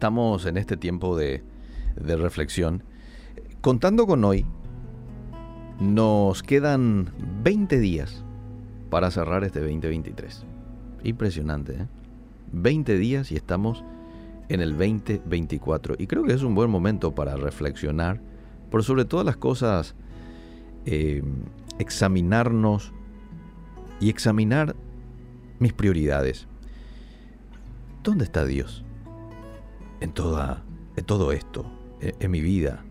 estamos en este tiempo de, reflexión. Contando con hoy, nos quedan 20 días para cerrar este 2023. Impresionante, ¿eh? 20 días y estamos en el 2024. Y creo que es un buen momento para reflexionar, por sobre todas las cosas, eh, examinarnos y examinar mis prioridades. ¿Dónde está Dios? En, toda, en todo esto, en, en mi vida,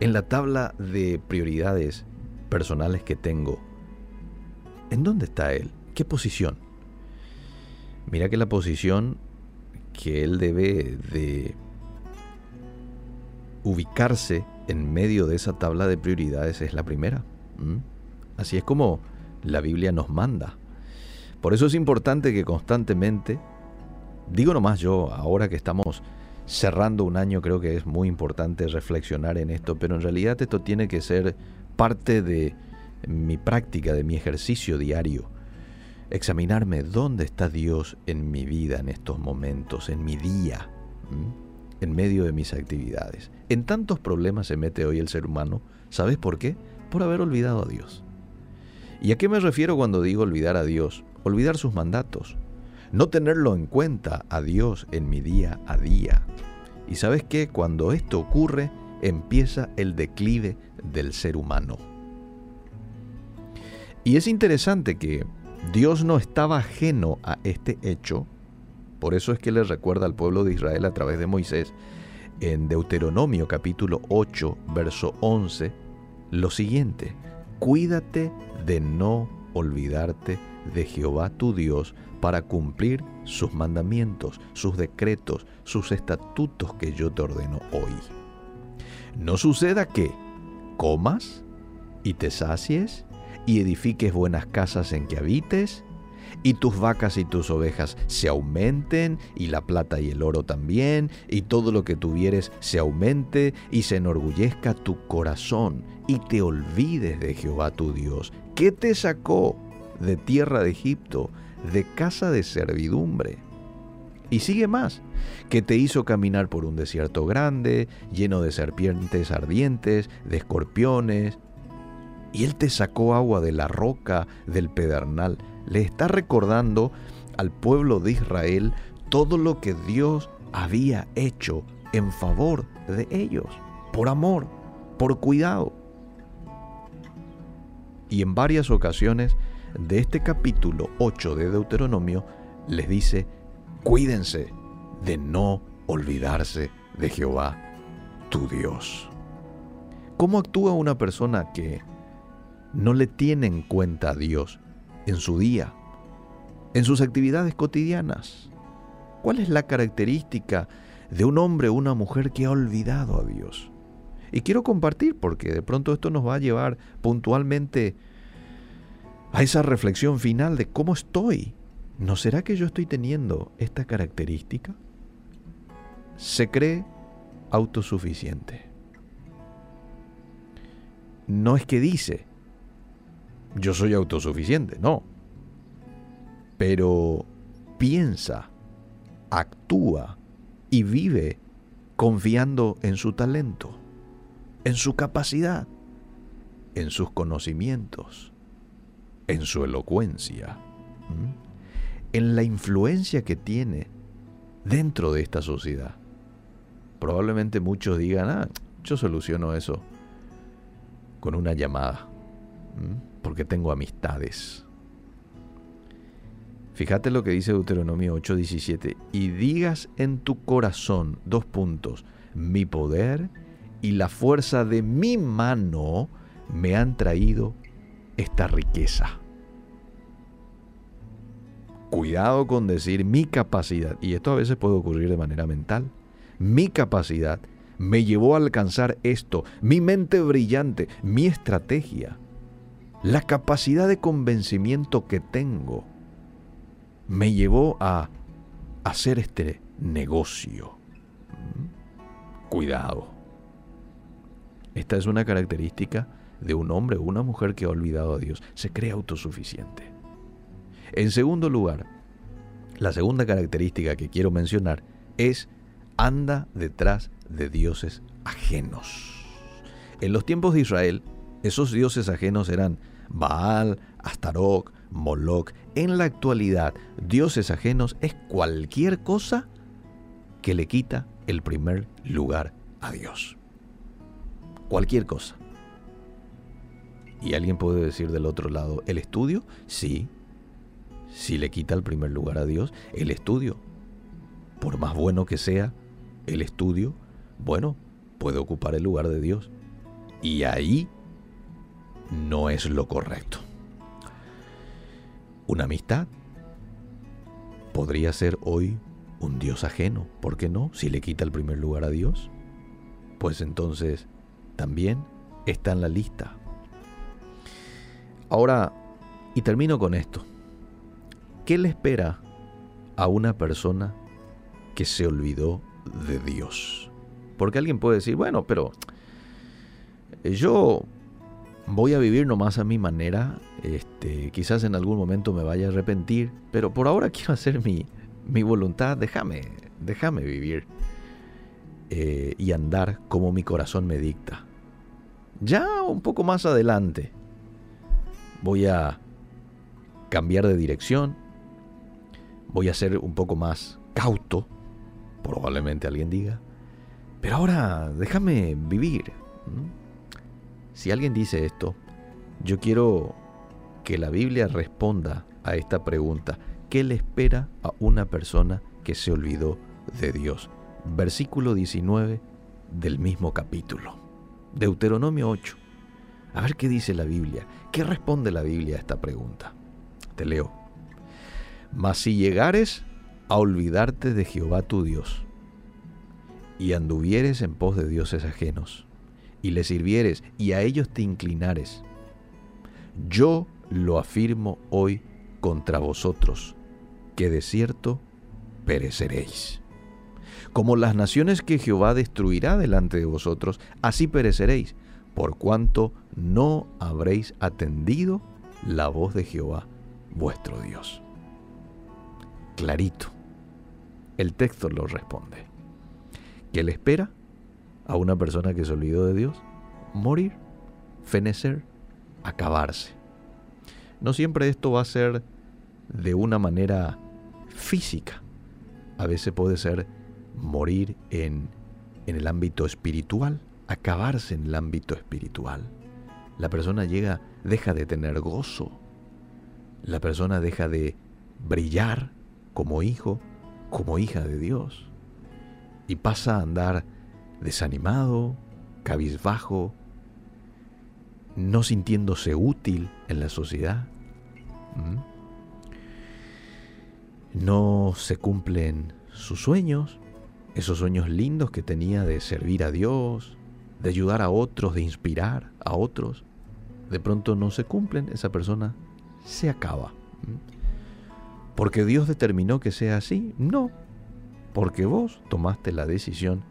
en la tabla de prioridades personales que tengo. ¿En dónde está Él? ¿Qué posición? Mira que la posición que Él debe de ubicarse en medio de esa tabla de prioridades es la primera. Así es como la Biblia nos manda. Por eso es importante que constantemente, digo nomás yo, ahora que estamos cerrando un año, creo que es muy importante reflexionar en esto, pero en realidad esto tiene que ser parte de mi práctica, de mi ejercicio diario. Examinarme dónde está Dios en mi vida en estos momentos, en mi día, en medio de mis actividades. En tantos problemas se mete hoy el ser humano. ¿Sabes por qué? Por haber olvidado a Dios. ¿Y a qué me refiero cuando digo olvidar a Dios? olvidar sus mandatos, no tenerlo en cuenta a Dios en mi día a día. Y sabes qué, cuando esto ocurre, empieza el declive del ser humano. Y es interesante que Dios no estaba ajeno a este hecho, por eso es que le recuerda al pueblo de Israel a través de Moisés en Deuteronomio capítulo 8, verso 11, lo siguiente, cuídate de no olvidarte de Jehová tu Dios para cumplir sus mandamientos, sus decretos, sus estatutos que yo te ordeno hoy. No suceda que comas y te sacies y edifiques buenas casas en que habites, y tus vacas y tus ovejas se aumenten, y la plata y el oro también, y todo lo que tuvieres se aumente, y se enorgullezca tu corazón, y te olvides de Jehová tu Dios, que te sacó de tierra de Egipto, de casa de servidumbre. Y sigue más, que te hizo caminar por un desierto grande, lleno de serpientes ardientes, de escorpiones, y Él te sacó agua de la roca del pedernal. Le está recordando al pueblo de Israel todo lo que Dios había hecho en favor de ellos, por amor, por cuidado. Y en varias ocasiones de este capítulo 8 de Deuteronomio les dice, cuídense de no olvidarse de Jehová, tu Dios. ¿Cómo actúa una persona que no le tiene en cuenta a Dios en su día, en sus actividades cotidianas? ¿Cuál es la característica de un hombre o una mujer que ha olvidado a Dios? Y quiero compartir porque de pronto esto nos va a llevar puntualmente a esa reflexión final de cómo estoy. ¿No será que yo estoy teniendo esta característica? Se cree autosuficiente. No es que dice, yo soy autosuficiente, no. Pero piensa, actúa y vive confiando en su talento, en su capacidad, en sus conocimientos en su elocuencia, en la influencia que tiene dentro de esta sociedad. Probablemente muchos digan, ah, yo soluciono eso con una llamada, porque tengo amistades. Fíjate lo que dice Deuteronomio 8:17, y digas en tu corazón, dos puntos, mi poder y la fuerza de mi mano me han traído esta riqueza. Cuidado con decir mi capacidad, y esto a veces puede ocurrir de manera mental, mi capacidad me llevó a alcanzar esto, mi mente brillante, mi estrategia, la capacidad de convencimiento que tengo, me llevó a hacer este negocio. ¿Mm? Cuidado. Esta es una característica de un hombre o una mujer que ha olvidado a Dios. Se cree autosuficiente. En segundo lugar, la segunda característica que quiero mencionar es anda detrás de dioses ajenos. En los tiempos de Israel, esos dioses ajenos eran Baal, Astarok, Moloch. En la actualidad, dioses ajenos es cualquier cosa que le quita el primer lugar a Dios. Cualquier cosa. Y alguien puede decir del otro lado, ¿el estudio? Sí. Si le quita el primer lugar a Dios, el estudio, por más bueno que sea, el estudio, bueno, puede ocupar el lugar de Dios. Y ahí no es lo correcto. Una amistad podría ser hoy un Dios ajeno, ¿por qué no? Si le quita el primer lugar a Dios, pues entonces también está en la lista. Ahora, y termino con esto. ¿Qué le espera a una persona que se olvidó de Dios? Porque alguien puede decir, bueno, pero yo voy a vivir nomás a mi manera, este, quizás en algún momento me vaya a arrepentir, pero por ahora quiero hacer mi, mi voluntad, déjame, déjame vivir eh, y andar como mi corazón me dicta. Ya un poco más adelante voy a cambiar de dirección, voy a ser un poco más cauto, probablemente alguien diga, pero ahora déjame vivir. Si alguien dice esto, yo quiero que la Biblia responda a esta pregunta. ¿Qué le espera a una persona que se olvidó de Dios? Versículo 19 del mismo capítulo. Deuteronomio 8. A ver qué dice la Biblia. ¿Qué responde la Biblia a esta pregunta? Te leo. Mas si llegares a olvidarte de Jehová tu Dios y anduvieres en pos de dioses ajenos, y le sirvieres y a ellos te inclinares, yo lo afirmo hoy contra vosotros, que de cierto pereceréis. Como las naciones que Jehová destruirá delante de vosotros, así pereceréis, por cuanto no habréis atendido la voz de Jehová, vuestro Dios. Clarito. El texto lo responde. ¿Qué le espera? a una persona que se olvidó de Dios? Morir, fenecer, acabarse. No siempre esto va a ser de una manera física. A veces puede ser morir en, en el ámbito espiritual, acabarse en el ámbito espiritual. La persona llega, deja de tener gozo. La persona deja de brillar como hijo, como hija de Dios. Y pasa a andar desanimado, cabizbajo, no sintiéndose útil en la sociedad. No se cumplen sus sueños, esos sueños lindos que tenía de servir a Dios, de ayudar a otros, de inspirar a otros. De pronto no se cumplen, esa persona se acaba. ¿Porque Dios determinó que sea así? No, porque vos tomaste la decisión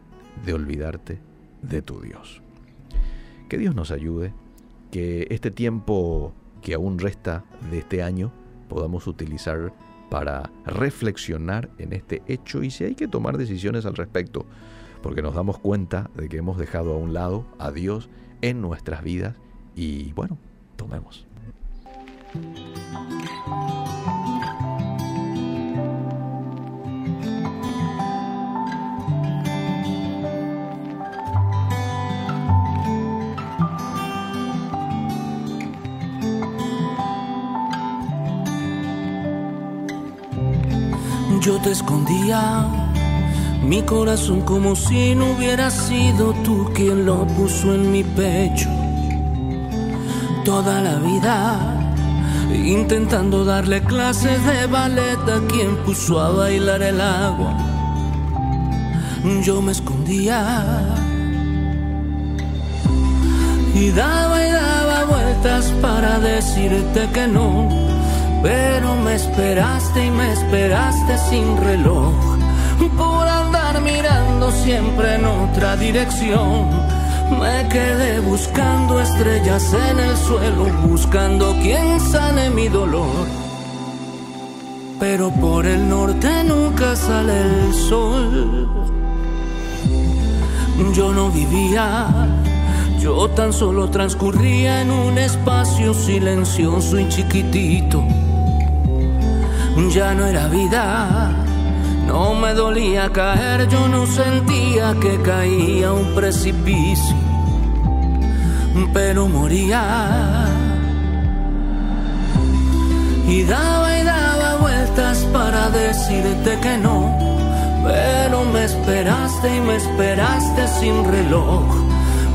de olvidarte de tu Dios. Que Dios nos ayude, que este tiempo que aún resta de este año podamos utilizar para reflexionar en este hecho y si hay que tomar decisiones al respecto, porque nos damos cuenta de que hemos dejado a un lado a Dios en nuestras vidas y bueno, tomemos. Yo te escondía mi corazón como si no hubiera sido tú quien lo puso en mi pecho. Toda la vida intentando darle clases de ballet a quien puso a bailar el agua. Yo me escondía y daba y daba vueltas para decirte que no pero me esperaste y me esperaste sin reloj, por andar mirando siempre en otra dirección. Me quedé buscando estrellas en el suelo, buscando quien sane mi dolor. Pero por el norte nunca sale el sol. Yo no vivía, yo tan solo transcurría en un espacio silencioso y chiquitito. Ya no era vida, no me dolía caer, yo no sentía que caía un precipicio, pero moría. Y daba y daba vueltas para decirte que no, pero me esperaste y me esperaste sin reloj,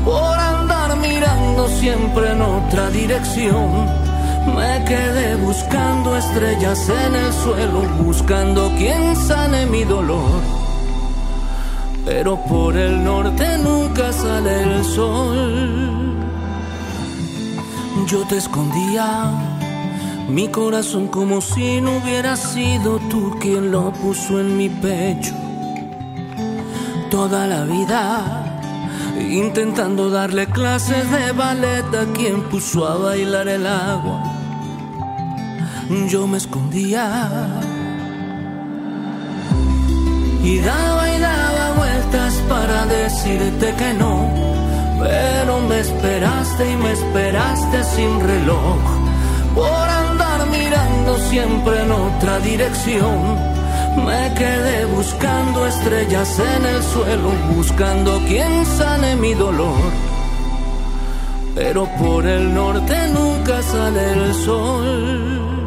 por andar mirando siempre en otra dirección me quedé buscando estrellas en el suelo, buscando quien sane mi dolor. Pero por el norte nunca sale el sol. Yo te escondía mi corazón como si no hubiera sido tú quien lo puso en mi pecho. Toda la vida intentando darle clases de ballet a quien puso a bailar el agua yo me escondía. Y daba y daba vueltas para decirte que no, pero me esperaste y me esperaste sin reloj, por andar mirando siempre en otra dirección. Me quedé buscando estrellas en el suelo, buscando quien sane mi dolor. Pero por el norte nunca sale el sol.